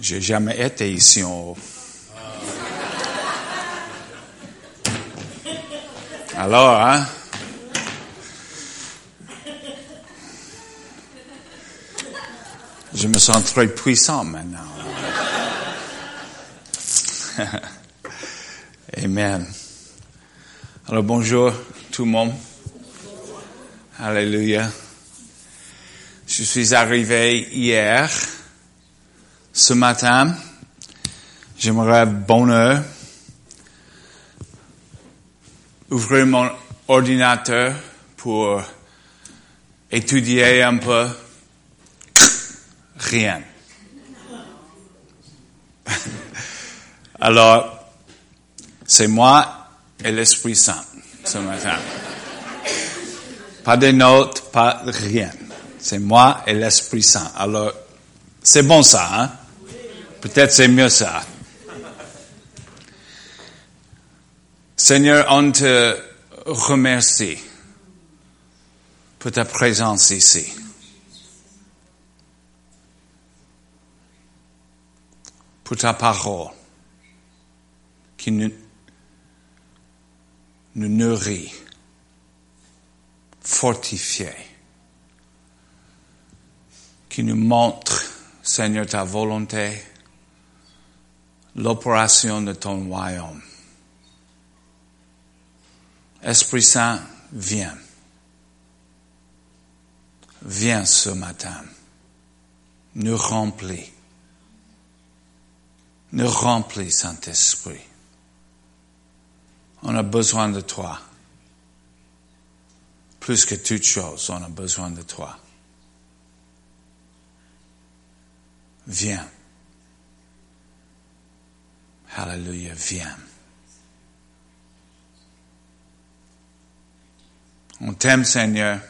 J'ai jamais été ici en haut. Alors, hein? Je me sens très puissant maintenant. Amen. Alors bonjour tout le monde. Alléluia. Je suis arrivé hier. Ce matin, j'aimerais bonheur ouvrir mon ordinateur pour étudier un peu. Rien. Alors, c'est moi et l'Esprit Saint ce matin. Pas de notes, pas rien. C'est moi et l'Esprit Saint. Alors, c'est bon ça, hein? Peut-être c'est mieux ça. Seigneur, on te remercie pour ta présence ici. Pour ta parole qui nous, nourrit, fortifie, qui nous montre, Seigneur, ta volonté, l'opération de ton royaume. Esprit Saint, viens. Viens ce matin. Nous remplis. Nous remplis, Saint-Esprit. On a besoin de toi. Plus que toute chose, on a besoin de toi. Viens. Alléluia, viens. On t'aime, Seigneur.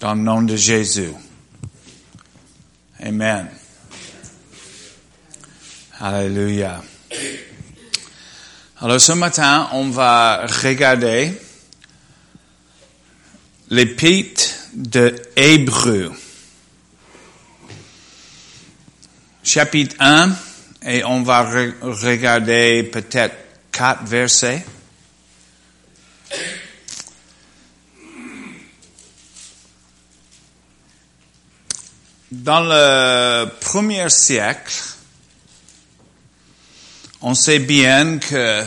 Dans le nom de Jésus. Amen. Alléluia. Alors ce matin, on va regarder l'épître de Hébreu. Chapitre 1, et on va regarder peut-être quatre versets. Dans le premier siècle, on sait bien que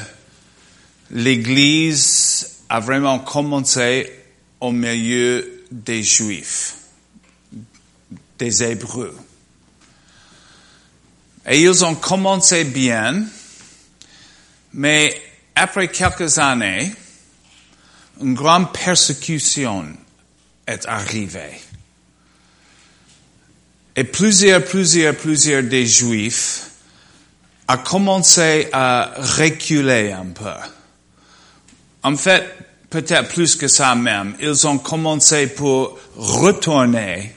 l'Église a vraiment commencé au milieu des Juifs, des Hébreux. Et ils ont commencé bien, mais après quelques années, une grande persécution est arrivée. Et plusieurs, plusieurs, plusieurs des Juifs a commencé à reculer un peu. En fait, peut-être plus que ça même, ils ont commencé pour retourner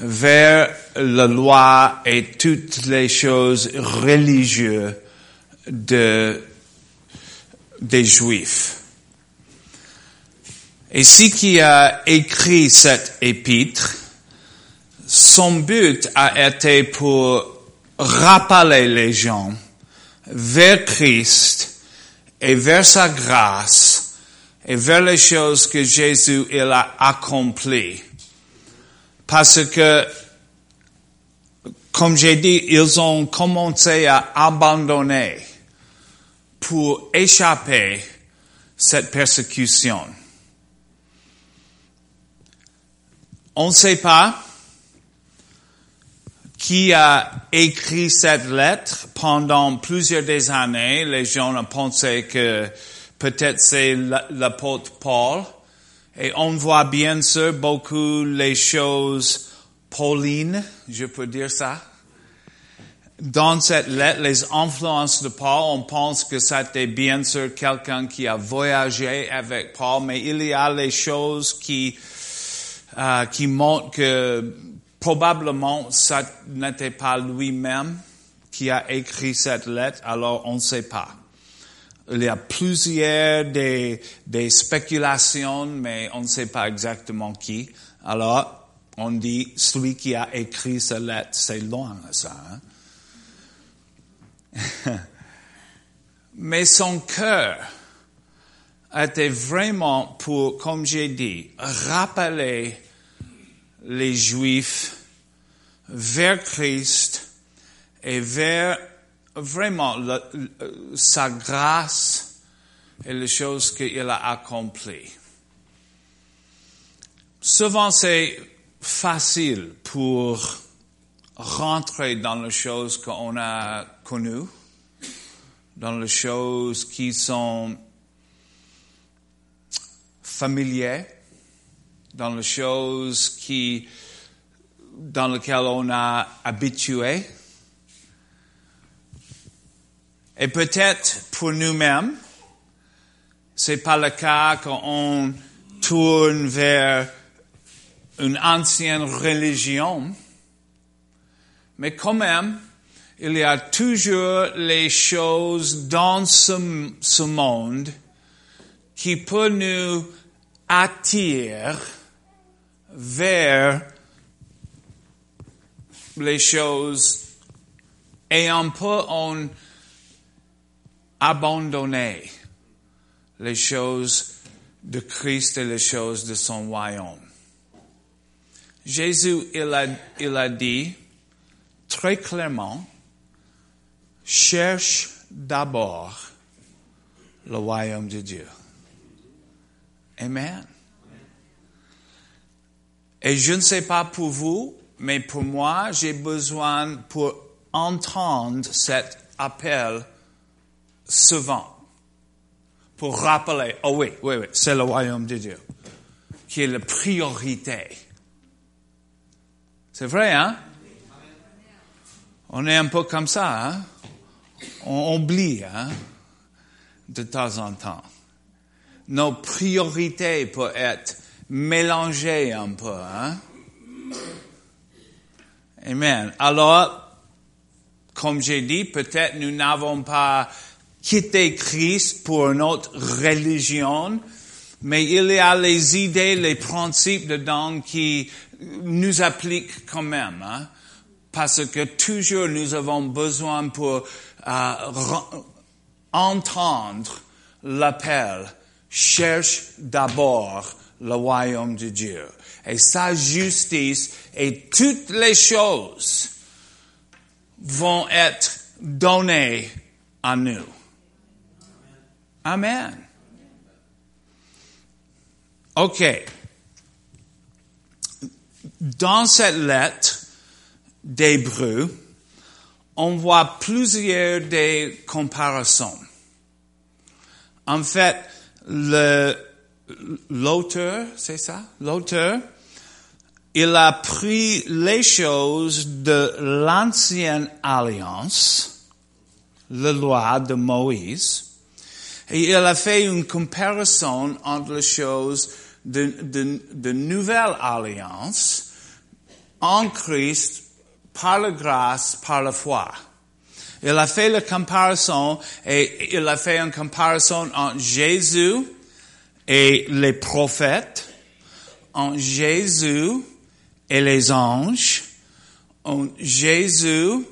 vers la loi et toutes les choses religieuses de, des Juifs. Et ce qui a écrit cet épître, son but a été pour rappeler les gens vers Christ et vers sa grâce et vers les choses que Jésus il a accomplies. Parce que, comme j'ai dit, ils ont commencé à abandonner pour échapper cette persécution. On ne sait pas qui a écrit cette lettre pendant plusieurs des années. Les gens ont pensé que peut-être c'est l'apôtre Paul. Et on voit bien sûr beaucoup les choses paulines, je peux dire ça. Dans cette lettre, les influences de Paul, on pense que c'était bien sûr quelqu'un qui a voyagé avec Paul, mais il y a les choses qui, euh, qui montrent que Probablement, ça n'était pas lui-même qui a écrit cette lettre, alors on ne sait pas. Il y a plusieurs des, des spéculations, mais on ne sait pas exactement qui. Alors, on dit, celui qui a écrit cette lettre, c'est loin ça. Hein? Mais son cœur était vraiment pour, comme j'ai dit, rappeler les Juifs vers Christ et vers vraiment sa grâce et les choses qu'il a accomplies. Souvent, c'est facile pour rentrer dans les choses qu'on a connues, dans les choses qui sont familières, dans les choses qui, dans lesquelles on a habitué. Et peut-être pour nous-mêmes, c'est pas le cas qu'on tourne vers une ancienne religion, mais quand même, il y a toujours les choses dans ce, monde qui peuvent nous attirer vers les choses et un peu abandonné les choses de Christ et les choses de son royaume. Jésus, il a, il a dit très clairement, cherche d'abord le royaume de Dieu. Amen. Et je ne sais pas pour vous, mais pour moi, j'ai besoin pour entendre cet appel souvent. Pour rappeler, oh oui, oui, oui, c'est le royaume de Dieu qui est la priorité. C'est vrai, hein? On est un peu comme ça, hein? On oublie, hein? De temps en temps. Nos priorités peuvent être mélangées un peu, hein? Amen. Alors, comme j'ai dit, peut-être nous n'avons pas quitté Christ pour une autre religion, mais il y a les idées, les principes dedans qui nous appliquent quand même, hein? parce que toujours nous avons besoin pour euh, entendre l'appel. Cherche d'abord le royaume de Dieu et sa justice et toutes les choses vont être données à nous. Amen. OK. Dans cette lettre d'Hébreu, on voit plusieurs des comparaisons. En fait, l'auteur, c'est ça? L'auteur, il a pris les choses de l'ancienne alliance, la loi de Moïse, il a fait une comparaison entre les choses de, de, de nouvelle alliance en Christ par la grâce, par la foi. Il a fait la comparaison et il a fait une comparaison entre Jésus et les prophètes, en Jésus et les anges, en Jésus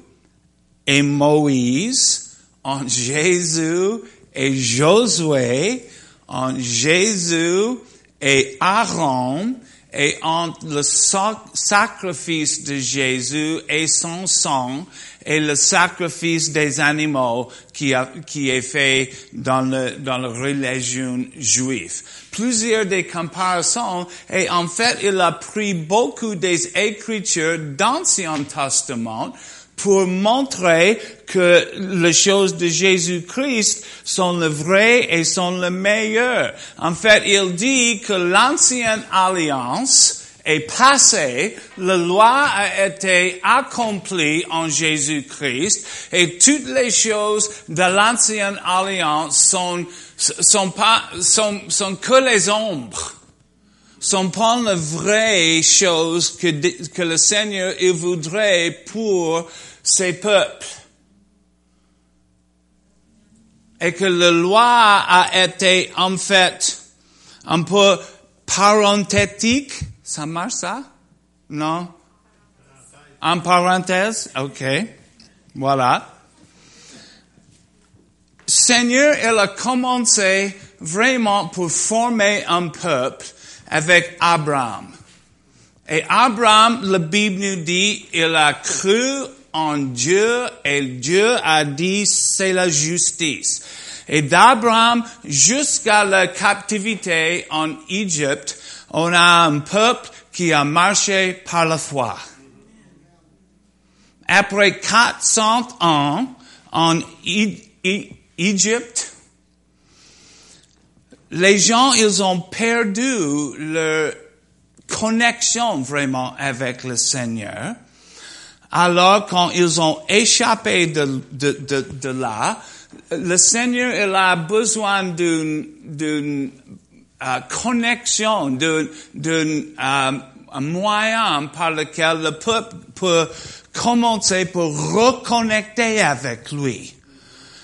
et Moïse, en Jésus et Josué, en Jésus et Aaron, et entre le sacrifice de Jésus et son sang et le sacrifice des animaux qui, a, qui est fait dans, le, dans la religion juive. Plusieurs des comparaisons et en fait il a pris beaucoup des écritures d'Ancien Testament pour montrer que les choses de Jésus-Christ sont les vraies et sont les meilleures. En fait, il dit que l'ancienne alliance est passée, la loi a été accomplie en Jésus-Christ et toutes les choses de l'ancienne alliance sont, sont pas, sont, sont que les ombres sont pas les vraies choses que, que le Seigneur il voudrait pour ses peuples. Et que la loi a été en fait un peu parenthétique, Ça marche ça? Non? En parenthèse? OK. Voilà. Seigneur, elle a commencé vraiment pour former un peuple avec Abraham. Et Abraham, la Bible nous dit, il a cru en Dieu et Dieu a dit c'est la justice. Et d'Abraham jusqu'à la captivité en Égypte, on a un peuple qui a marché par la foi. Après 400 ans en Égypte, les gens, ils ont perdu leur connexion vraiment avec le Seigneur. Alors, quand ils ont échappé de, de, de, de là, le Seigneur, il a besoin d'une, d'une uh, connexion, d'un, d'un uh, moyen par lequel le peuple peut commencer pour reconnecter avec lui.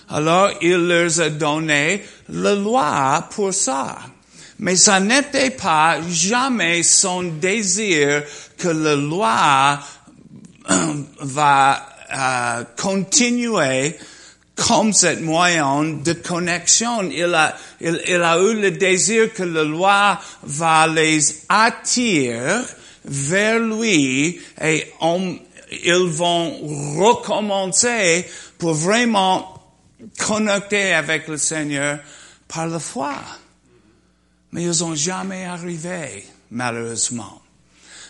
Alors, il leur a donné la loi pour ça. Mais ça n'était pas jamais son désir que la loi va uh, continuer comme cette moyen de connexion. Il a, il, il, a eu le désir que la loi va les attirer vers lui et ils vont recommencer pour vraiment connecter avec le Seigneur par la foi. Mais ils n'ont jamais arrivé, malheureusement.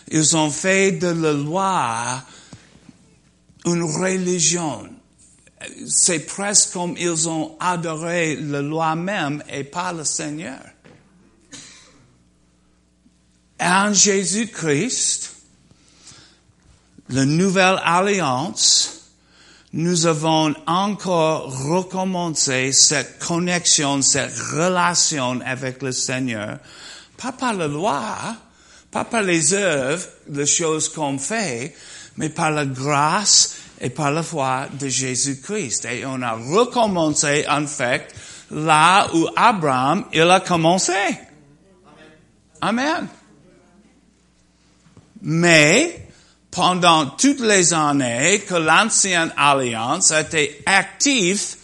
Ils ont fait de la loi une religion. C'est presque comme ils ont adoré la loi même et pas le Seigneur. En Jésus-Christ, la nouvelle alliance, nous avons encore recommencé cette connexion, cette relation avec le Seigneur, pas par la loi, pas par les œuvres, les choses qu'on fait, mais par la grâce et par la foi de Jésus-Christ. Et on a recommencé, en fait, là où Abraham, il a commencé. Amen. Mais, pendant toutes les années que l'ancienne alliance a été active,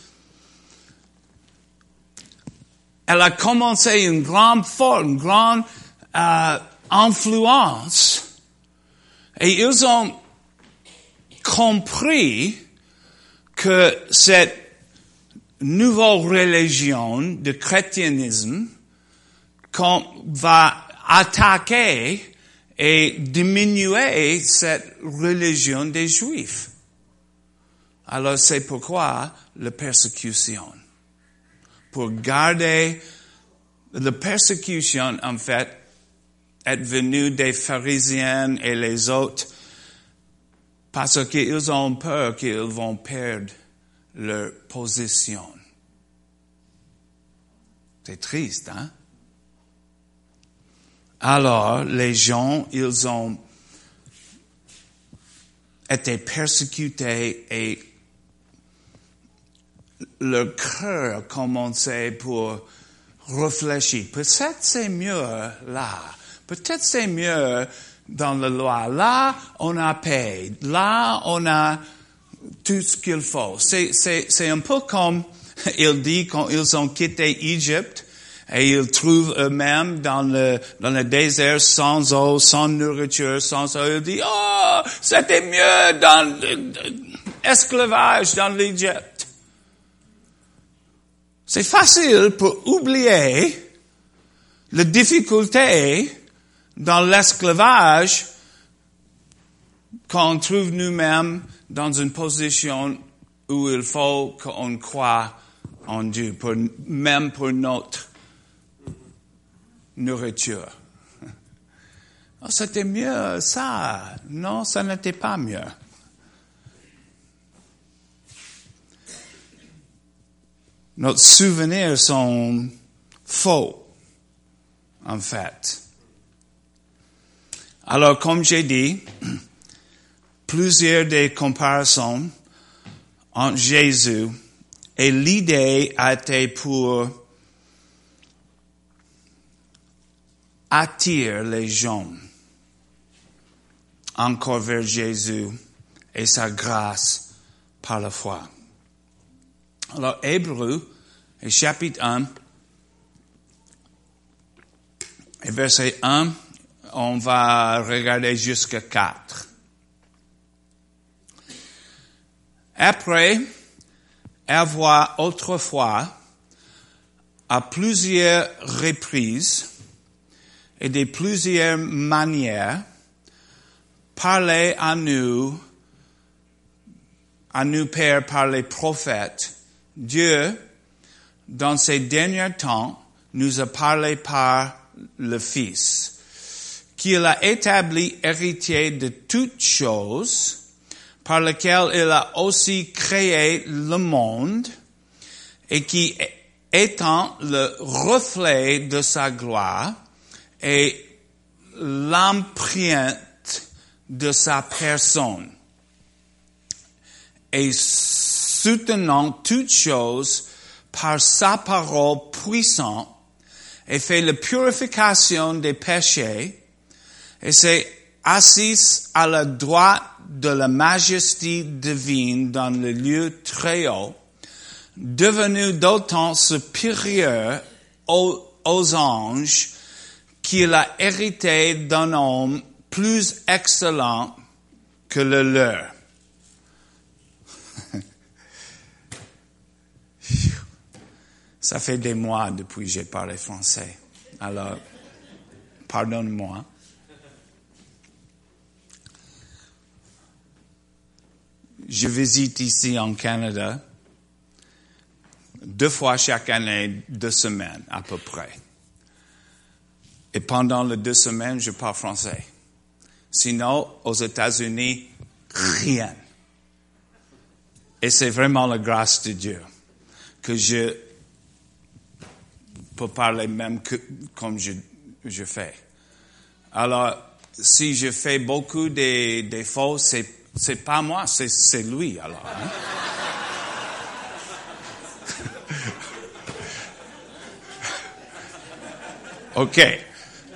elle a commencé une grande forme, une grande euh, influence. Et ils ont compris que cette nouvelle religion de chrétianisme va attaquer et diminuer cette religion des Juifs. Alors c'est pourquoi la persécution. Pour garder la persécution, en fait, est venue des pharisiens et les autres parce qu'ils ont peur qu'ils vont perdre leur position. C'est triste, hein? Alors, les gens, ils ont été persécutés et leur cœur a commencé pour réfléchir. Peut-être c'est mieux là. Peut-être c'est mieux dans la loi. Là, on a paix. Là, on a tout ce qu'il faut. C'est, c'est, un peu comme il dit quand ils ont quitté Égypte et ils trouvent eux-mêmes dans le, dans le désert sans eau, sans nourriture, sans eau. Il dit, oh, c'était mieux dans l'esclavage dans l'Égypte. C'est facile pour oublier la difficulté dans l'esclavage qu'on trouve nous-mêmes dans une position où il faut qu'on croit en Dieu, même pour notre nourriture. Oh, c'était mieux ça. Non, ça n'était pas mieux. Nos souvenirs sont faux, en fait. Alors, comme j'ai dit, plusieurs des comparaisons entre Jésus et l'idée a été pour attirer les gens. encore vers Jésus et sa grâce par la foi. Alors, Hébreu, chapitre 1, et verset 1, on va regarder jusqu'à 4. Après avoir autrefois, à plusieurs reprises et de plusieurs manières, parlé à nous, à nous pères par les prophètes, Dieu, dans ces derniers temps, nous a parlé par le Fils, qu'il a établi héritier de toutes choses, par lequel il a aussi créé le monde, et qui étant le reflet de sa gloire et l'empreinte de sa personne, et soutenant toutes choses par sa parole puissante, et fait la purification des péchés, et s'est assis à la droite de la majesté divine dans le lieu très haut, devenu d'autant supérieur aux, aux anges qu'il a hérité d'un homme plus excellent que le leur. Ça fait des mois depuis que j'ai parlé français. Alors, pardonne-moi. Je visite ici en Canada deux fois chaque année, deux semaines à peu près. Et pendant les deux semaines, je parle français. Sinon, aux États-Unis, rien. Et c'est vraiment la grâce de Dieu que je peux parler même que, comme je, je fais. Alors, si je fais beaucoup de défauts, c'est, c'est pas moi, c'est, lui, alors. Hein? OK.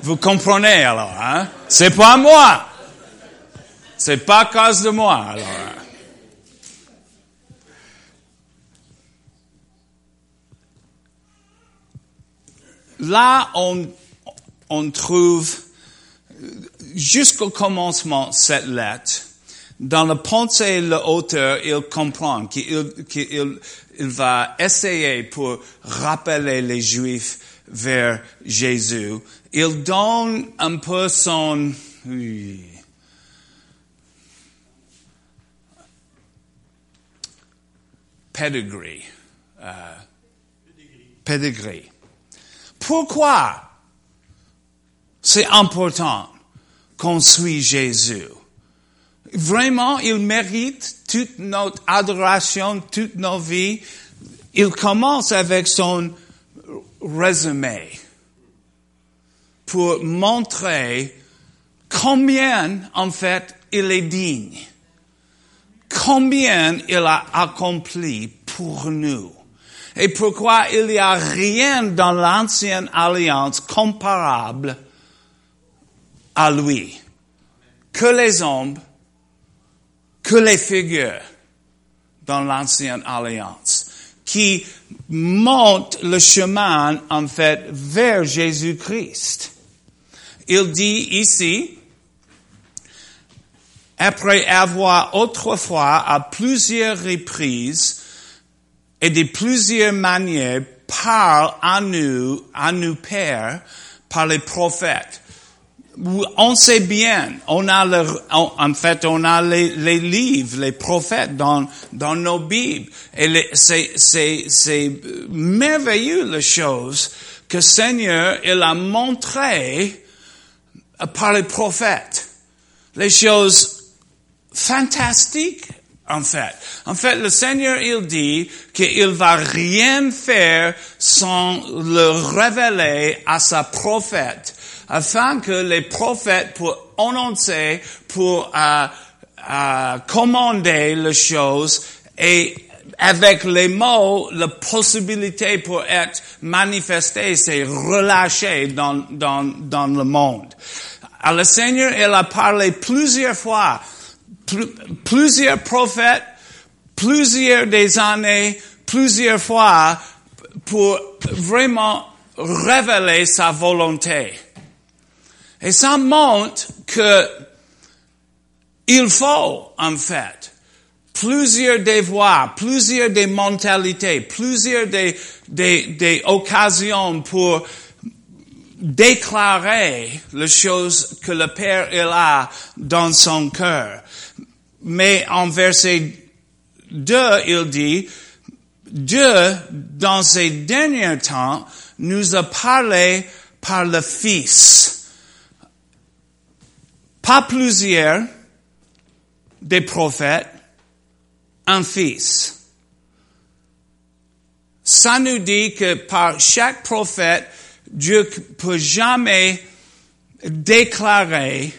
Vous comprenez alors, hein? C'est pas moi. C'est pas à cause de moi, alors. Hein? Là, on, trouve jusqu'au commencement cette lettre. Dans la pensée, l'auteur, il comprend qu'il qu'il il va essayer pour rappeler les Juifs vers Jésus. Il donne un peu son... Pedigree. Euh, pedigree. Pourquoi c'est important qu'on suit Jésus? Vraiment, il mérite toute notre adoration, toute nos vies. Il commence avec son résumé pour montrer combien, en fait, il est digne. Combien il a accompli pour nous. Et pourquoi il n'y a rien dans l'ancienne alliance comparable à lui. Que les hommes, que les figures dans l'ancienne alliance qui montent le chemin, en fait, vers Jésus-Christ. Il dit ici, après avoir autrefois à plusieurs reprises et de plusieurs manières parle à nous, à nous pères, par les prophètes. On sait bien, on a le, en fait, on a les, les, livres, les prophètes dans, dans nos Bibles. Et c'est, c'est, c'est merveilleux la chose que Seigneur, il a montré par les prophètes. Les choses fantastiques en fait. En fait, le Seigneur, il dit qu'il va rien faire sans le révéler à sa prophète, afin que les prophètes pour annoncer, pour euh, euh, commander les choses et avec les mots, la possibilité pour être manifestée, c'est relâché dans, dans, dans le monde. À le Seigneur, il a parlé plusieurs fois, pl- plusieurs prophètes, plusieurs des années, plusieurs fois pour vraiment révéler sa volonté. Et ça montre que il faut, en fait, plusieurs des voies, plusieurs des mentalités, plusieurs des, des, des occasions pour déclarer les choses que le Père il a dans son cœur. Mais en verset 2, il dit, Dieu, dans ces derniers temps, nous a parlé par le Fils. Pas plusieurs des prophètes, un Fils. Ça nous dit que par chaque prophète, Dieu peut jamais déclarer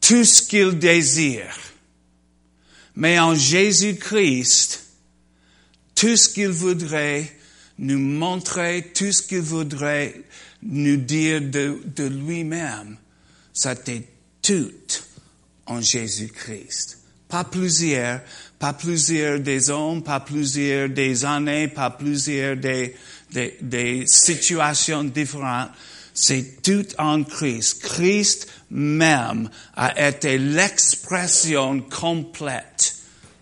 tout ce qu'il désire. Mais en Jésus-Christ, tout ce qu'il voudrait nous montrer, tout ce qu'il voudrait nous dire de, de lui-même, c'était tout en Jésus-Christ. Pas plusieurs, pas plusieurs des hommes, pas plusieurs des années, pas plusieurs des, des, des situations différentes. C'est tout en Christ. Christ même a été l'expression complète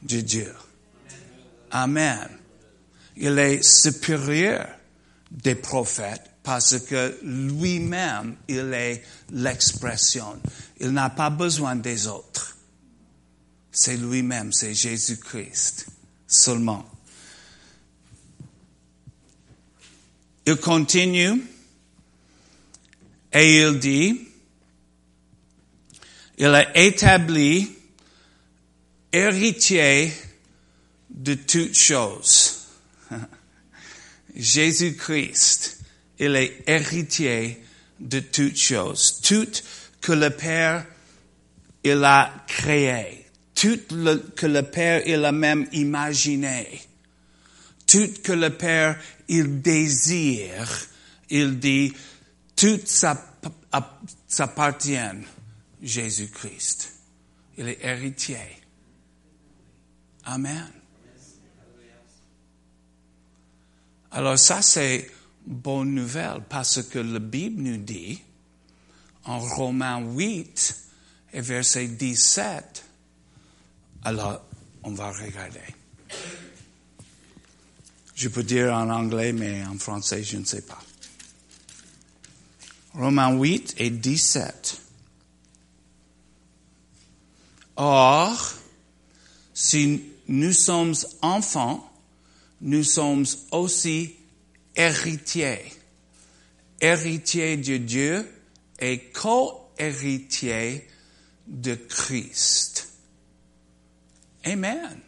de Dieu. Amen. Il est supérieur des prophètes parce que lui-même, il est l'expression. Il n'a pas besoin des autres. C'est lui-même, c'est Jésus-Christ seulement. Il continue et il dit, il a établi héritier de toutes choses. Jésus-Christ, il est héritier de toutes choses. Tout que le Père, il a créé. Tout que le Père, il a même imaginé. Tout que le Père, il désire. Il dit, tout s'appartient Jésus-Christ. Il est héritier. Amen. Alors ça, c'est bonne nouvelle parce que la Bible nous dit, en Romains 8 et verset 17, alors on va regarder. Je peux dire en anglais, mais en français, je ne sais pas. Romains 8 et 17. Or, si nous sommes enfants, nous sommes aussi héritiers. Héritiers de Dieu et co-héritiers de Christ. Amen.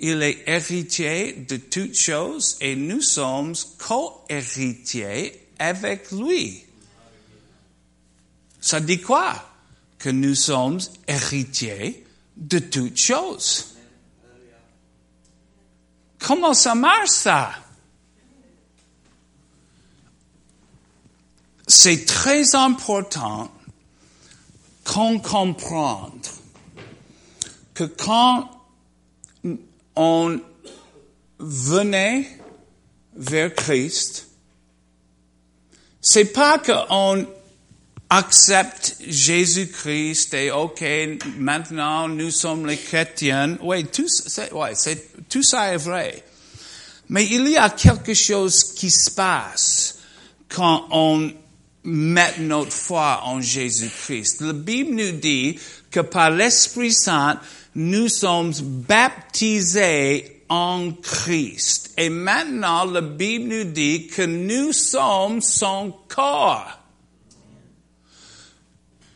Il est héritier de toutes choses et nous sommes co-héritiers avec lui. Ça dit quoi? Que nous sommes héritiers de toutes choses. Comment ça marche ça? C'est très important qu'on comprenne que quand on venait vers Christ, c'est pas qu'on accepte Jésus-Christ et ok, maintenant nous sommes les chrétiens. Oui, tout, tout ça est vrai. Mais il y a quelque chose qui se passe quand on met notre foi en Jésus-Christ. La Bible nous dit que par l'Esprit Saint, nous sommes baptisés en Christ. Et maintenant, la Bible nous dit que nous sommes son corps.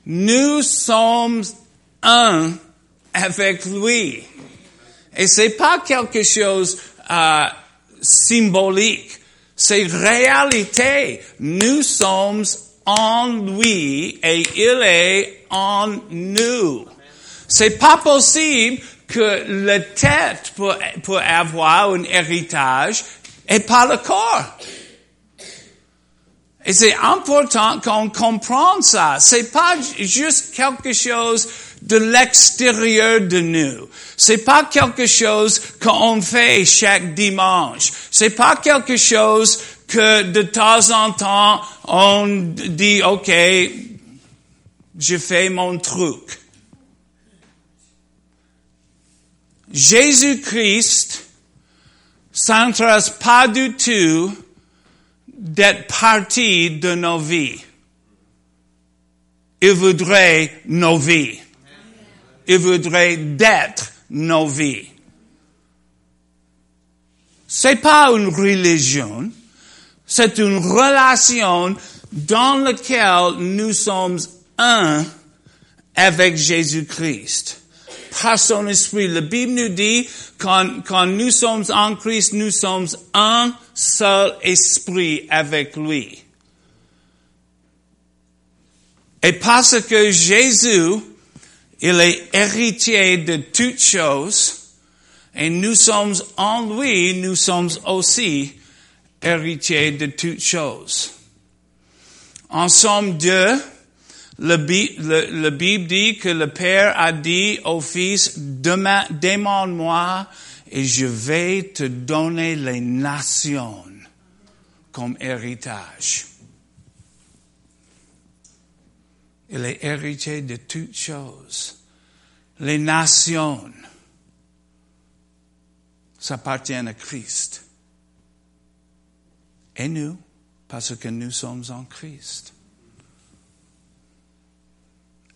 Nous sommes un avec lui. Et c'est pas quelque chose euh, symbolique. C'est réalité. Nous sommes en lui et il est en nous. C'est pas possible que la tête peut, peut avoir un héritage et pas le corps. Et c'est important qu'on comprenne ça. C'est pas juste quelque chose de l'extérieur de nous. C'est pas quelque chose qu'on fait chaque dimanche. C'est pas quelque chose que de temps en temps on dit OK, je fais mon truc. Jésus-Christ s'intéresse pas du tout d'être partie de nos vies. Il voudrait nos vies. Il voudrait d'être nos vies. C'est pas une religion, c'est une relation dans laquelle nous sommes un avec Jésus-Christ. Par son esprit. La Bible nous dit, quand, quand nous sommes en Christ, nous sommes un seul esprit avec lui. Et parce que Jésus, il est héritier de toutes choses, et nous sommes en lui, nous sommes aussi héritiers de toutes choses. En somme 2, le, le, Bible dit que le Père a dit au Fils, demande-moi et je vais te donner les nations comme héritage. Il est héritier de toutes choses. Les nations s'appartiennent à Christ. Et nous, parce que nous sommes en Christ.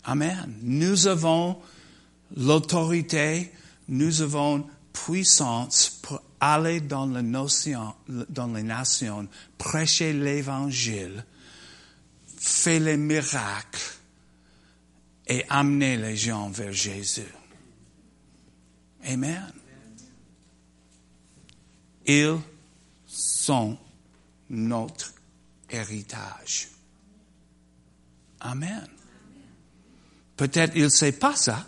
Amen. Nous avons l'autorité, nous avons puissance pour aller dans, les nations, prêcher l'évangile, faire les miracles et amener les gens vers Jésus. Amen. Ils sont notre héritage. Amen. Peut-être il ne sait pas ça,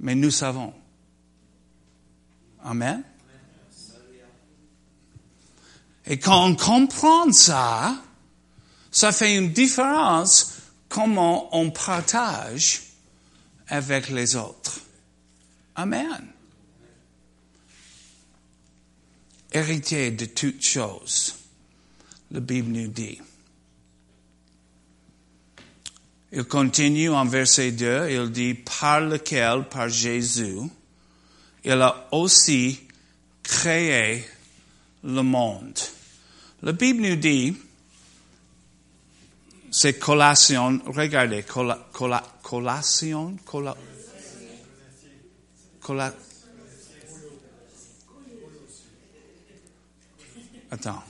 mais nous savons. Amen. Et quand on comprend ça, ça fait une différence comment on partage avec les autres. Amen. Héritier de toutes choses, la Bible nous dit. Il continue en verset 2, il dit, par lequel, par Jésus, il a aussi créé le monde. La Bible nous dit, c'est collation, regardez, colla, colla, collation, colla, colla, attends.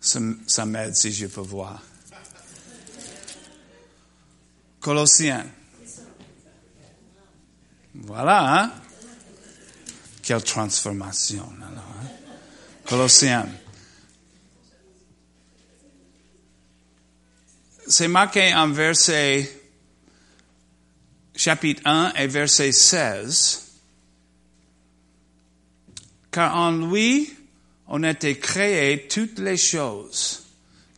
Ça, ça m'aide si je peux voir. Colossiens. Voilà, hein? Quelle transformation, alors, hein? Colossiens. C'est marqué en verset, chapitre 1 et verset 16. Car en lui, on été créé toutes les choses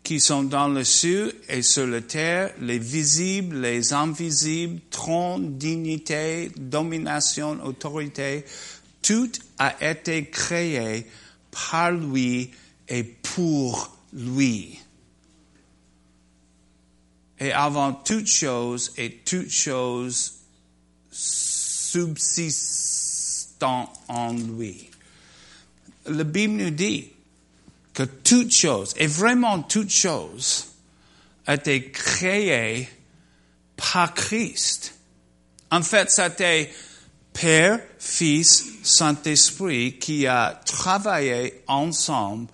qui sont dans le ciel et sur la terre, les visibles, les invisibles, trône, dignité, domination, autorité, tout a été créé par lui et pour lui. Et avant toute chose et toute chose subsistant en lui. La Bible nous dit que toute chose, et vraiment toute chose, a été créée par Christ. En fait, c'était Père, Fils, Saint-Esprit qui a travaillé ensemble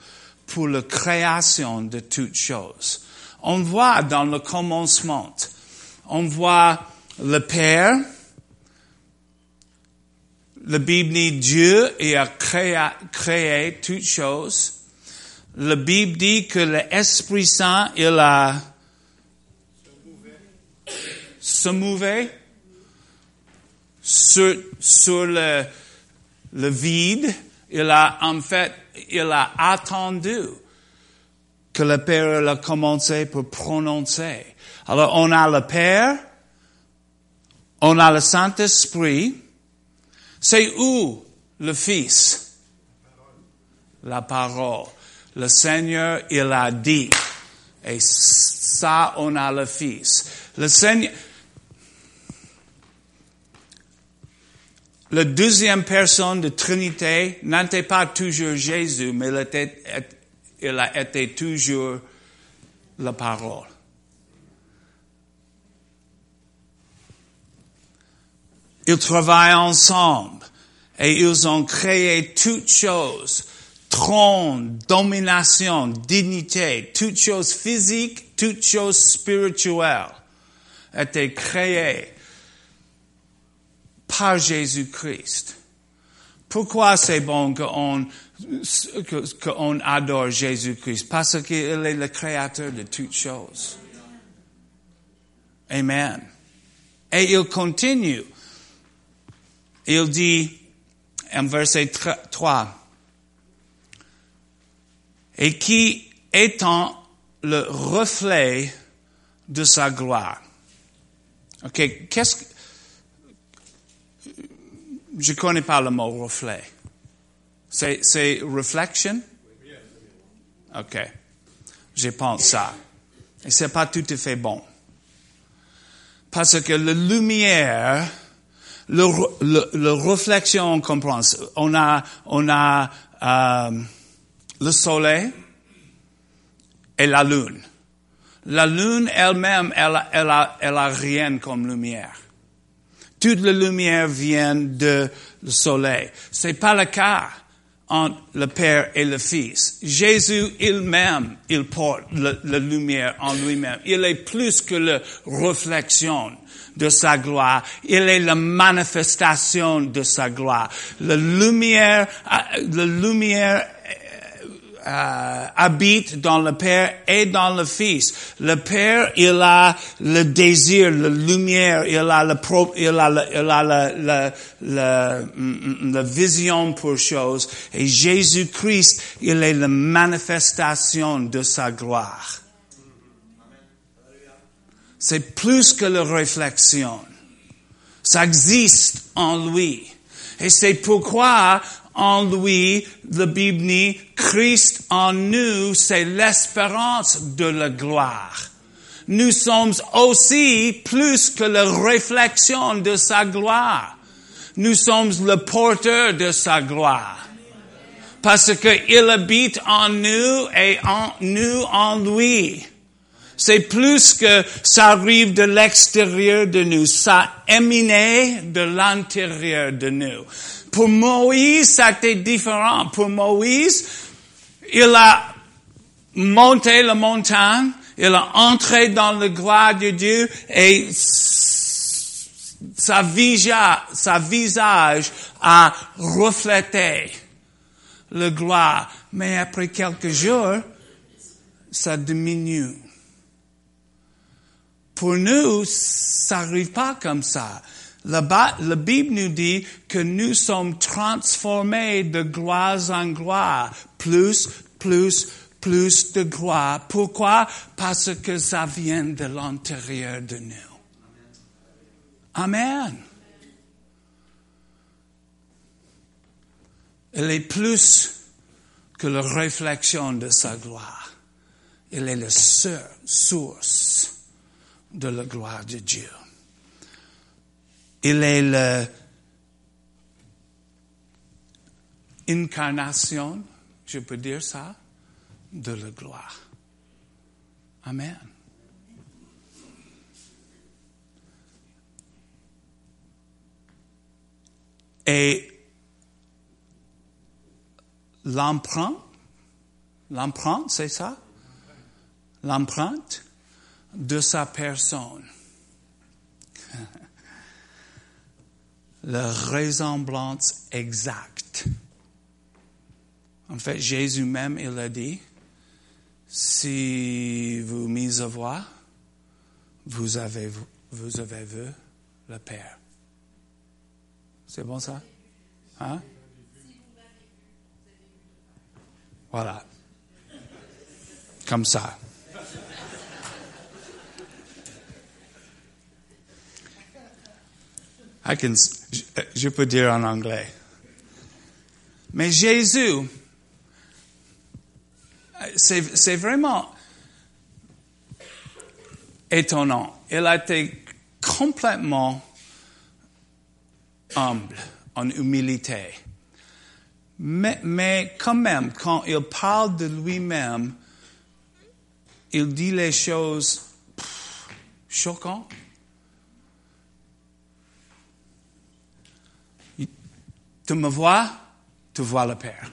pour la création de toutes choses. On voit dans le commencement, on voit le Père, la Bible dit Dieu et a créé, créé toutes choses. La Bible dit que l'Esprit Saint, il a se mouvé sur, sur le, le vide. Il a, en fait, il a attendu que le Père a commencé pour prononcer. Alors, on a le Père, on a le Saint-Esprit. C'est où le Fils? La parole. Le Seigneur, il a dit. Et ça, on a le Fils. Le Seigneur, la deuxième personne de Trinité n'était pas toujours Jésus, mais il, était, il a été toujours la parole. Ils travaillent ensemble et ils ont créé toutes choses. Trône, domination, dignité, toutes choses physiques, toutes choses spirituelles étaient créées par Jésus-Christ. Pourquoi c'est bon qu'on qu'on adore Jésus-Christ? Parce qu'il est le créateur de toutes choses. Amen. Et il continue. Il dit, en verset 3, et qui étant le reflet de sa gloire. OK, qu'est-ce que, je connais pas le mot reflet. C'est, reflection? OK. Je pense ça. Et c'est pas tout à fait bon. Parce que la lumière, le, le, le réflexion, on comprend. On a, on a euh, le soleil et la lune. La lune elle-même, elle, elle, a, elle a rien comme lumière. Toute la lumière vient de le soleil. C'est pas le cas entre le Père et le Fils. Jésus il-même, il porte la lumière en lui-même. Il est plus que la réflexion de sa gloire. Il est la manifestation de sa gloire. La lumière, euh, la lumière euh, habite dans le Père et dans le Fils. Le Père, il a le désir, la lumière, il a le pro, il a, le, il a la, la, la vision pour choses. Et Jésus-Christ, il est la manifestation de sa gloire. C'est plus que la réflexion. Ça existe en lui. Et c'est pourquoi en lui, la Bible dit, Christ en nous, c'est l'espérance de la gloire. Nous sommes aussi plus que la réflexion de sa gloire. Nous sommes le porteur de sa gloire. Parce qu'il habite en nous et en nous en lui. C'est plus que ça arrive de l'extérieur de nous, ça émane de l'intérieur de nous. Pour Moïse, c'était différent. Pour Moïse, il a monté la montagne, il a entré dans le gloire de Dieu et sa visage, sa visage a reflété le gloire. Mais après quelques jours, ça diminue. Pour nous, ça n'arrive pas comme ça. La, la, Bible nous dit que nous sommes transformés de gloire en gloire. Plus, plus, plus de gloire. Pourquoi? Parce que ça vient de l'intérieur de nous. Amen. Elle est plus que la réflexion de sa gloire. Elle est la source de la gloire de Dieu. Il est l'incarnation, je peux dire ça, de la gloire. Amen. Et l'empreinte, l'empreinte, c'est ça? L'empreinte de sa personne la ressemblance exacte. En fait, Jésus même, il a dit, si vous mis à voir, vous avez, vous avez vu le Père. C'est bon ça? Hein? Voilà. Comme ça. Can, je peux dire en anglais. Mais Jésus, c'est vraiment étonnant. Il a été complètement humble, en humilité. Mais, mais quand même, quand il parle de lui-même, il dit les choses choquantes. Tu me vois, tu vois le Père.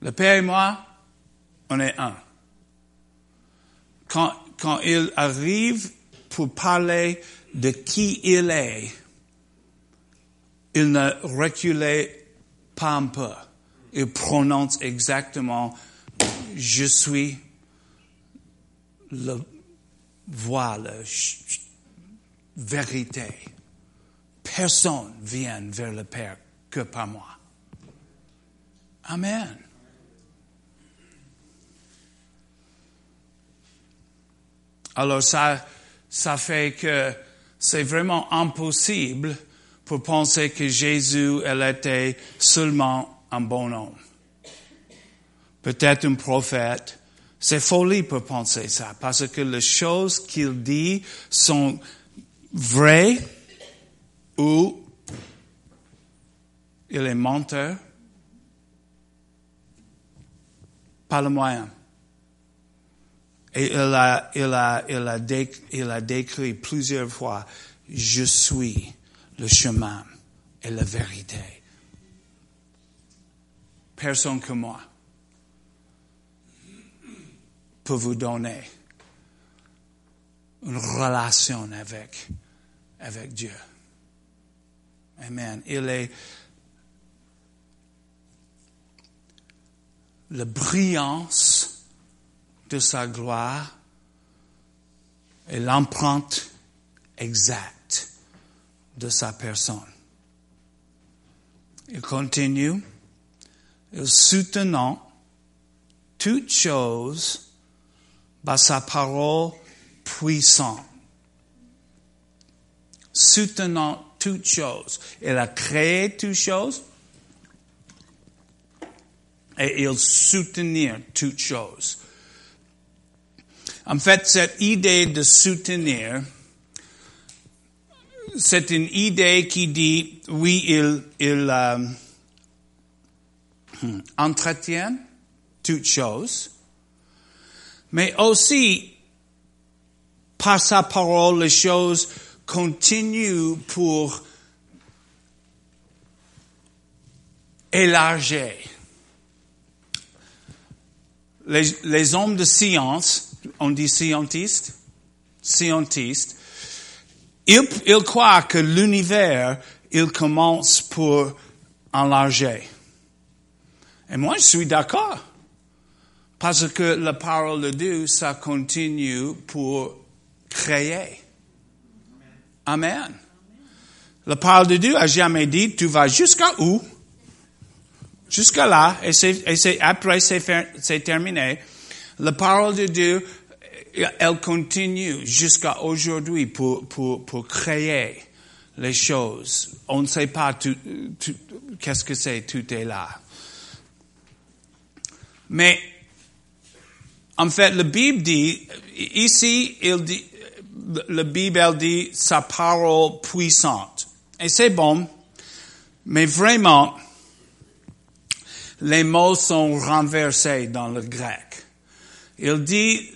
Le Père et moi, on est un. Quand, quand il arrive pour parler de qui il est, il ne reculait pas un peu. Il prononce exactement, je suis le voix, la vérité. Personne vient vers le Père que par moi. Amen. Alors ça, ça fait que c'est vraiment impossible pour penser que Jésus, elle était seulement un bon homme. Peut-être un prophète. C'est folie pour penser ça, parce que les choses qu'il dit sont vraies ou il est menteur. Pas le moyen. Et il a, il a, il a, il a décrit plusieurs fois, je suis le chemin et la vérité. Personne que moi peut vous donner une relation avec, avec Dieu. Amen. Il est la brillance de sa gloire et l'empreinte exacte de sa personne. Il continue, il soutenant toutes choses par sa parole puissante. Soutenant Il a créé toutes choses et il soutenir toutes choses. En fait, cette idée de soutenir, c'est une idée qui dit, oui, il, euh, entretient toutes choses, mais aussi, par sa parole, les choses continuent pour élargir. Les, hommes de science, on dit scientiste, scientiste, ils, croient que l'univers, il commence pour enlarger. Et moi, je suis d'accord. Parce que la parole de Dieu, ça continue pour créer. Amen. La parole de Dieu a jamais dit, tu vas jusqu'à où? Jusqu'à là, et c'est, après c'est terminé. La parole de Dieu, elle continue jusqu'à aujourd'hui pour, pour, pour créer les choses. On ne sait pas tout, qu'est-ce que c'est, tout est là. Mais, en fait, la Bible dit, ici, il dit, la Bible dit sa parole puissante. Et c'est bon, mais vraiment, les mots sont renversés dans le grec. Il dit,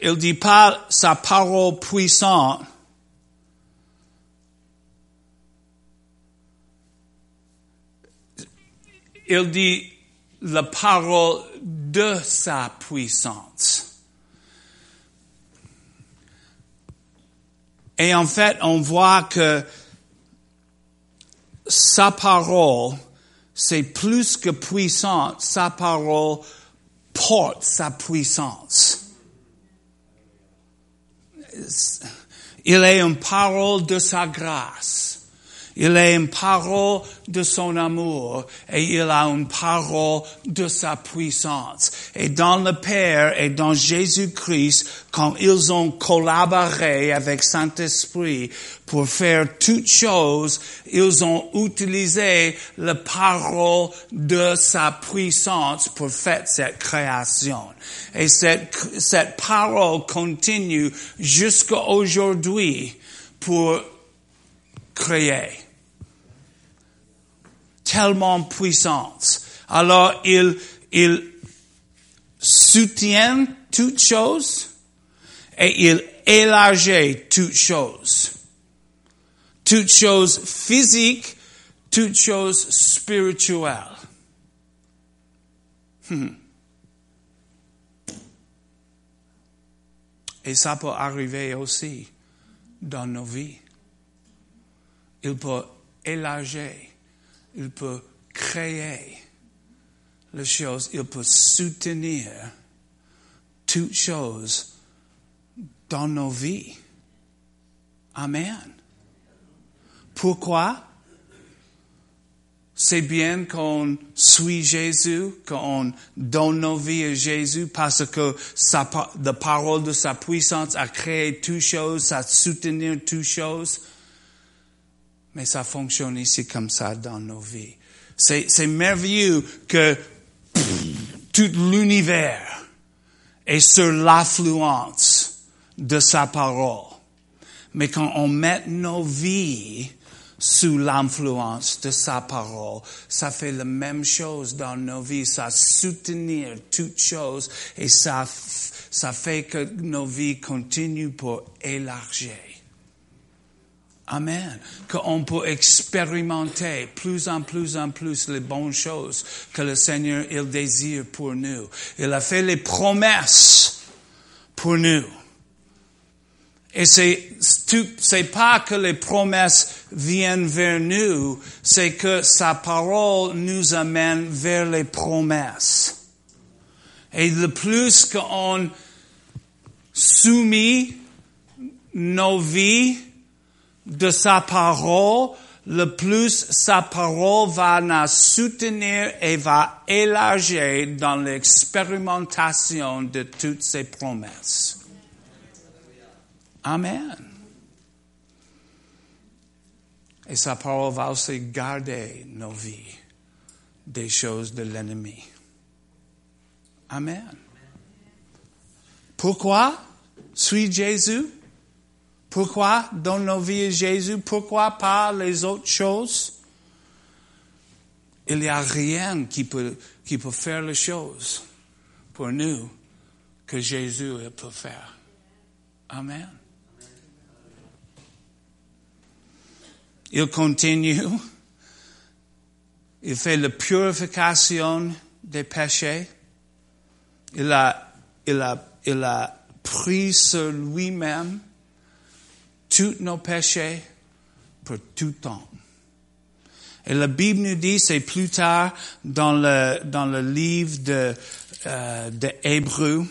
il dit pas sa parole puissante, il dit la parole de sa puissance. Et en fait, on voit que sa parole, c'est plus que puissant. Sa parole porte sa puissance. Il est une parole de sa grâce. Il a une parole de son amour et il a une parole de sa puissance. Et dans le Père et dans Jésus-Christ, quand ils ont collaboré avec Saint-Esprit pour faire toutes choses, ils ont utilisé la parole de sa puissance pour faire cette création. Et cette, cette parole continue jusqu'à aujourd'hui pour créer. Tellement puissante. Alors, il, il soutient toutes choses et il élargit toutes choses. Toutes choses physiques, toutes choses spirituelles. Hmm. Et ça peut arriver aussi dans nos vies. Il peut élargir, il peut créer les choses, il peut soutenir toutes choses dans nos vies. Amen. Pourquoi? C'est bien qu'on suit Jésus, qu'on donne nos vies à Jésus parce que la parole de sa puissance a créé toutes choses, a soutenu toutes choses. Mais ça fonctionne ici comme ça dans nos vies. C'est merveilleux que tout l'univers est sur l'affluence de sa parole. Mais quand on met nos vies sous l'influence de sa parole. Ça fait la même chose dans nos vies, ça soutenir toutes choses et ça, ça fait que nos vies continuent pour élargir. Amen. Qu'on peut expérimenter plus en plus en plus les bonnes choses que le Seigneur, il désire pour nous. Il a fait les promesses pour nous. Et c'est, c'est pas que les promesses viennent vers nous, c'est que sa parole nous amène vers les promesses. Et le plus qu'on soumet nos vies de sa parole, le plus sa parole va nous soutenir et va élargir dans l'expérimentation de toutes ses promesses. Amen. Et sa parole va aussi garder nos vies des choses de l'ennemi. Amen. Pourquoi suis Jésus? Pourquoi dans nos vies Jésus? Pourquoi pas les autres choses? Il n'y a rien qui peut, qui peut faire les choses pour nous que Jésus peut faire. Amen. Il continue. Il fait la purification des péchés. Il a, il a, il a pris sur lui-même tous nos péchés pour tout temps. Et la Bible nous dit, c'est plus tard dans le, dans le livre de, euh, de Hébreu,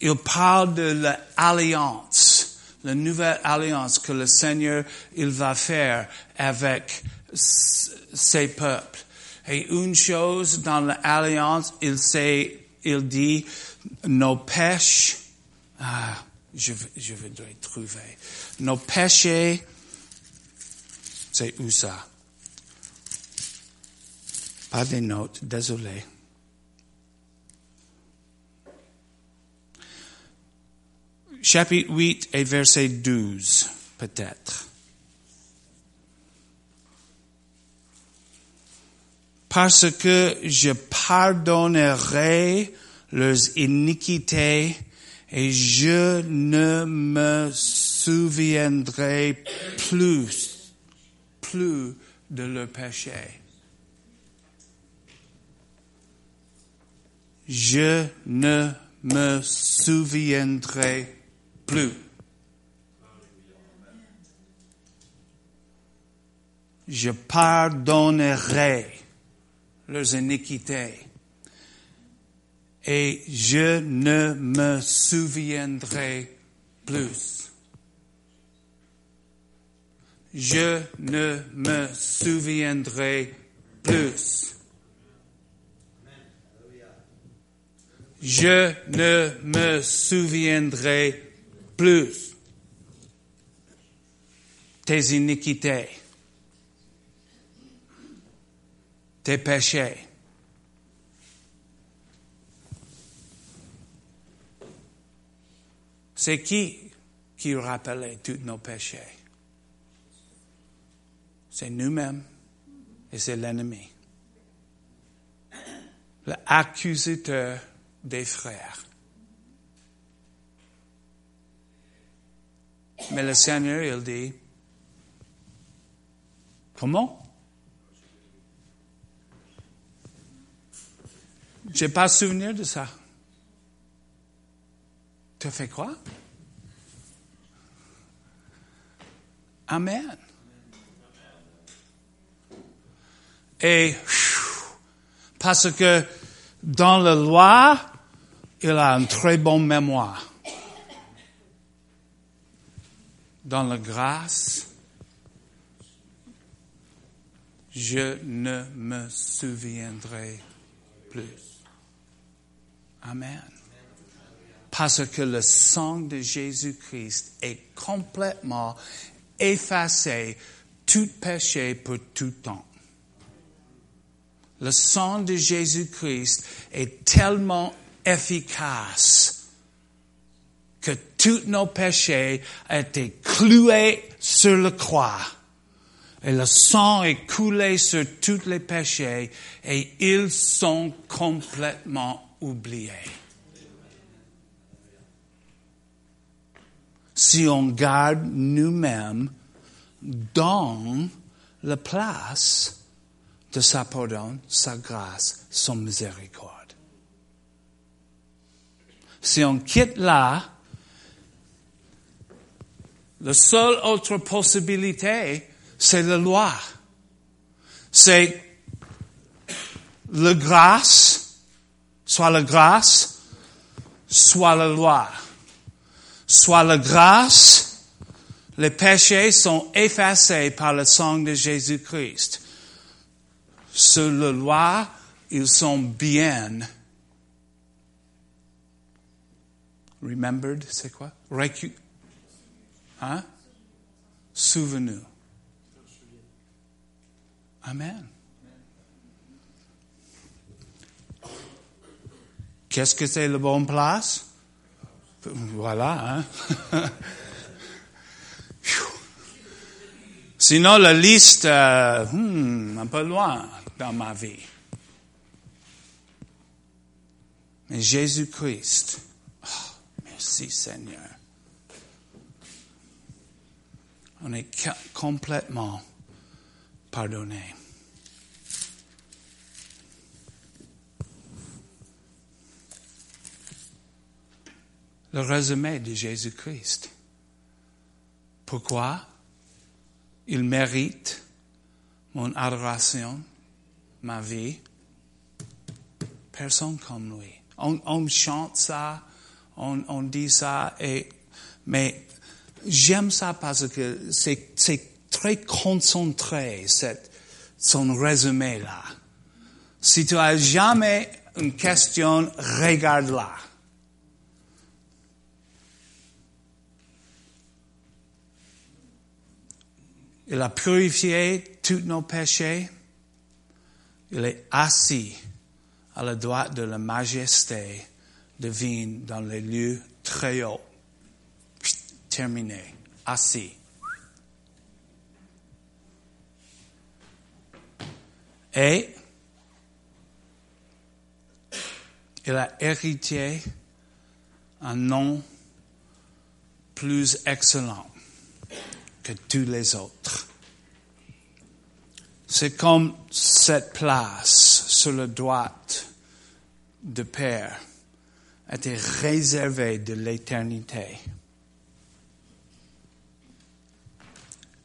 il parle de l'alliance la nouvelle alliance que le Seigneur il va faire avec ses peuples. Et une chose dans l'alliance, il il dit, nos péchés, ah, je, voudrais trouver, nos péchés, c'est où ça? Pas des notes, désolé. chapitre 8 et verset 12, peut-être. Parce que je pardonnerai leurs iniquités et je ne me souviendrai plus, de leurs péchés. Je ne me souviendrai plus. Je pardonnerai leurs iniquités et je ne me souviendrai plus. je ne me souviendrai plus. Je ne me souviendrai plus tes iniquités, tes péchés. C'est qui qui rappelait tous nos péchés? C'est nous-mêmes et c'est l'ennemi. L'accusateur des frères. Mais le Seigneur, il dit, comment? J'ai pas souvenir de ça. As fait quoi? Amen. Et parce que dans la loi, il a une très bonne mémoire. Dans la grâce, je ne me souviendrai plus. Amen. Parce que le sang de Jésus-Christ est complètement effacé tout péché pour tout temps. Le sang de Jésus-Christ est tellement efficace que tous nos péchés été cloués sur le croix. Et le sang est coulé sur tous les péchés et ils sont complètement oubliés. Si on garde nous-mêmes dans la place de sa pardon, sa grâce, son miséricorde. Si on quitte là, la seule autre possibilité, c'est la loi. C'est la grâce, soit la grâce, soit la loi. Soit la grâce, les péchés sont effacés par le sang de Jésus-Christ sur la loi, ils sont bien. Remembered, c'est quoi? Recu hein? Souvenu. Amen. Qu'est-ce que c'est la bonne place? Voilà, hein? Sinon, la liste, euh, hmm, un peu loin dans ma vie. Mais Jésus-Christ, oh, merci Seigneur. On est complètement pardonné. Le résumé de Jésus-Christ. Pourquoi il mérite mon adoration, ma vie? Personne comme lui. On, chante ça, on, dit ça, et, mais j'aime ça parce que c'est, très concentré, cette, son résumé là. Si tu as jamais une question, regarde-la. Il a purifié tous nos péchés. Il est assis à la droite de la majesté divine dans les lieux très hauts. Terminé. Assis. Et il a hérité un nom plus excellent que tous les autres. C'est comme cette place sur la droite de Père était réservée de l'éternité.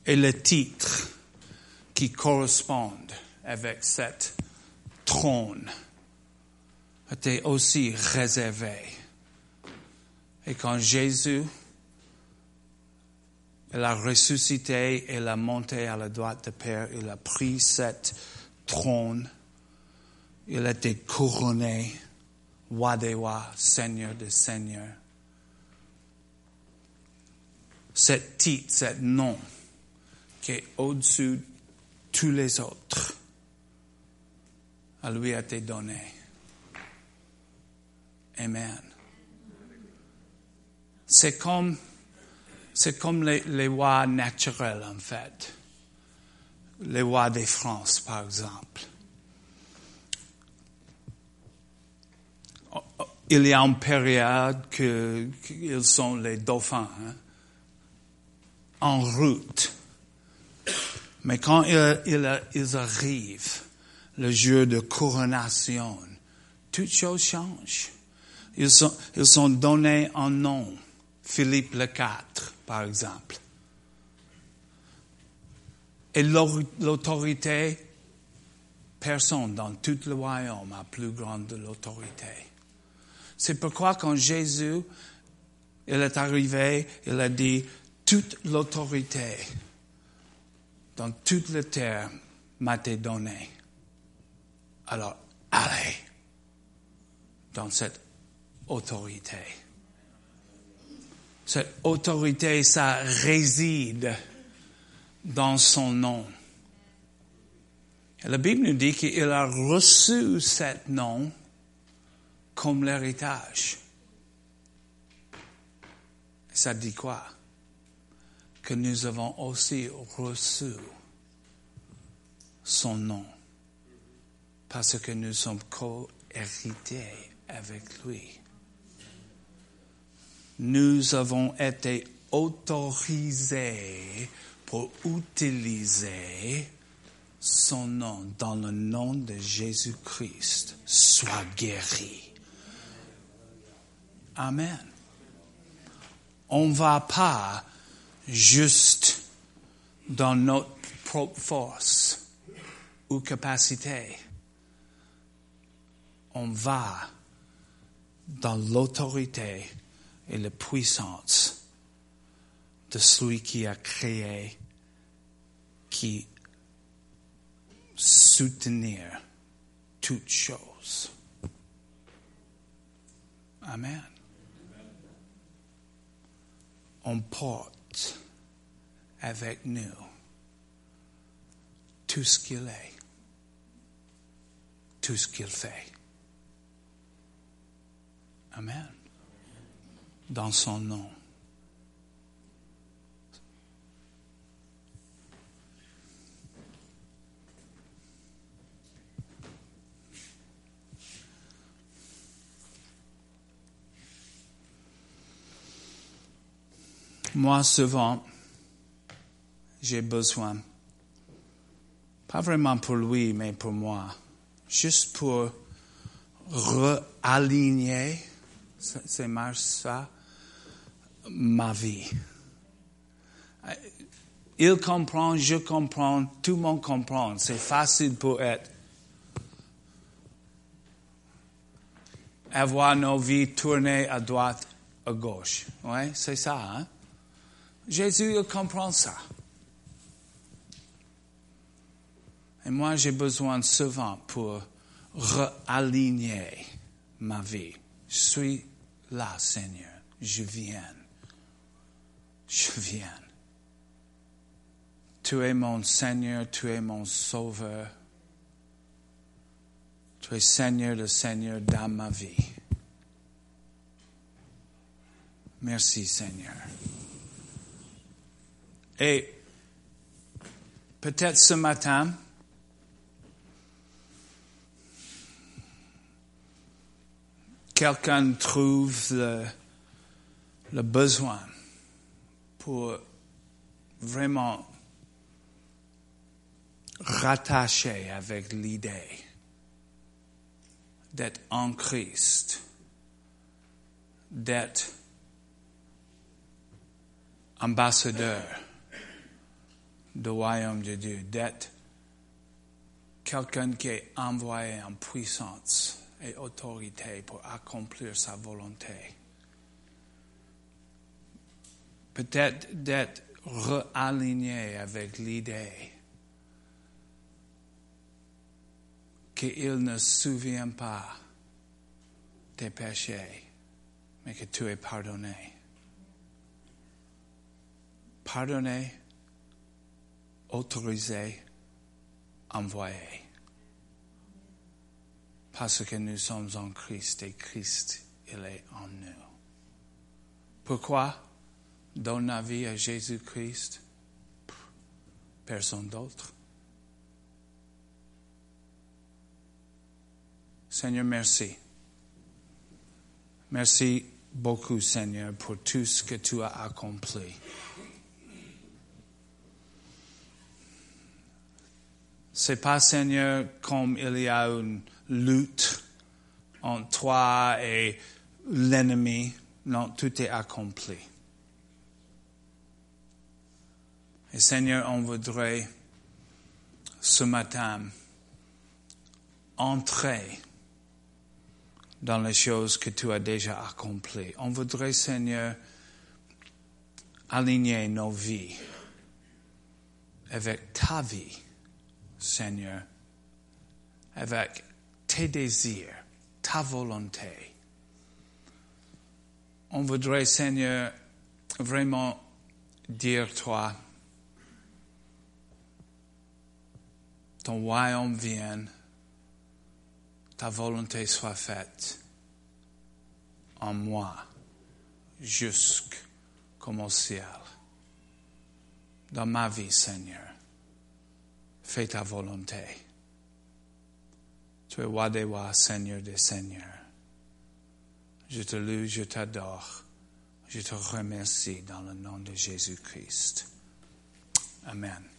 Et le titre qui correspond avec cette trône était aussi réservé. Et quand Jésus Il a ressuscité, il a monté à la droite de Père, il a pris cette trône, il a été couronné, roi des rois, seigneur des seigneurs. Cet titre, cet nom qui est au-dessus de tous les autres, à lui a été donné. Amen. C'est comme, c'est comme les, les rois naturels, en fait. Les rois des France, par exemple. Il y a une période qu'ils sont les dauphins, hein, en route. Mais quand ils, arrivent, le jour de couronnation, toutes choses changent. Ils sont, ils sont donnés un nom. Philippe le IV, par exemple. Et l'autorité, personne dans tout le royaume a plus grande de l'autorité. C'est pourquoi quand Jésus, il est arrivé, il a dit, toute l'autorité dans toute la terre m'a été donnée. Alors, allez dans cette autorité. Cette autorité, ça réside dans son nom. Et la Bible nous dit qu'il a reçu cet nom comme l'héritage. Ça dit quoi? Que nous avons aussi reçu son nom parce que nous sommes co-hérités avec lui nous avons été autorisés pour utiliser son nom dans le nom de Jésus-Christ. Sois guéri. Amen. On ne va pas juste dans notre propre force ou capacité. On va dans l'autorité et la puissance de celui qui a créé, qui soutenir toutes choses. Amen. On porte avec nous tout ce qu'il est, tout ce qu'il fait. Amen dans son nom. Moi, souvent, j'ai besoin, pas vraiment pour lui, mais pour moi, juste pour réaligner, c'est marche ça, ma vie. Il comprend, je comprends, tout le monde comprend. C'est facile pour être. Avoir nos vies tournées à droite, à gauche. Oui, c'est ça. Hein? Jésus, il comprend ça. Et moi, j'ai besoin souvent pour réaligner ma vie. Je suis là, Seigneur. Je viens je viens. Tu es mon Seigneur, tu es mon Sauveur. Tu es Seigneur le Seigneur dans ma vie. Merci Seigneur. Et peut-être ce matin, quelqu'un trouve le, le besoin pour vraiment rattacher avec l'idée d'être en Christ, d'être ambassadeur du royaume de Dieu, d'être quelqu'un qui est envoyé en puissance et autorité pour accomplir sa volonté peut-être d'être réaligner avec l'idée qu'il ne se souvient pas tes péchés, mais que tu es pardonné. Pardonné, autorisé, envoyé. Parce que nous sommes en Christ et Christ, il est en nous. Pourquoi? Donne la vie à Jésus-Christ? Personne d'autre. Seigneur, merci. Merci beaucoup, Seigneur, pour tout ce que tu as accompli. C'est pas, Seigneur, comme il y a une lutte entre toi et l'ennemi. Non, tout est accompli. Et Seigneur, on voudrait ce matin entrer dans les choses que tu as déjà accomplies. On voudrait, Seigneur, aligner nos vies avec ta vie, Seigneur, avec tes désirs, ta volonté. On voudrait, Seigneur, vraiment dire, toi, ton royaume vienne ta volonté soit faite en moi jusqu'au au ciel. Dans ma vie, Seigneur, fais ta volonté. Tu es roi des rois, Seigneur des seigneurs. Je te loue, je t'adore. Je te remercie dans le nom de Jésus-Christ. Amen.